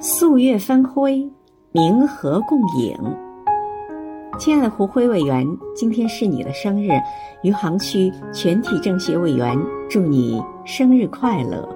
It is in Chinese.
素月分辉，明和共影。亲爱的胡辉委员，今天是你的生日，余杭区全体政协委员祝你生日快乐。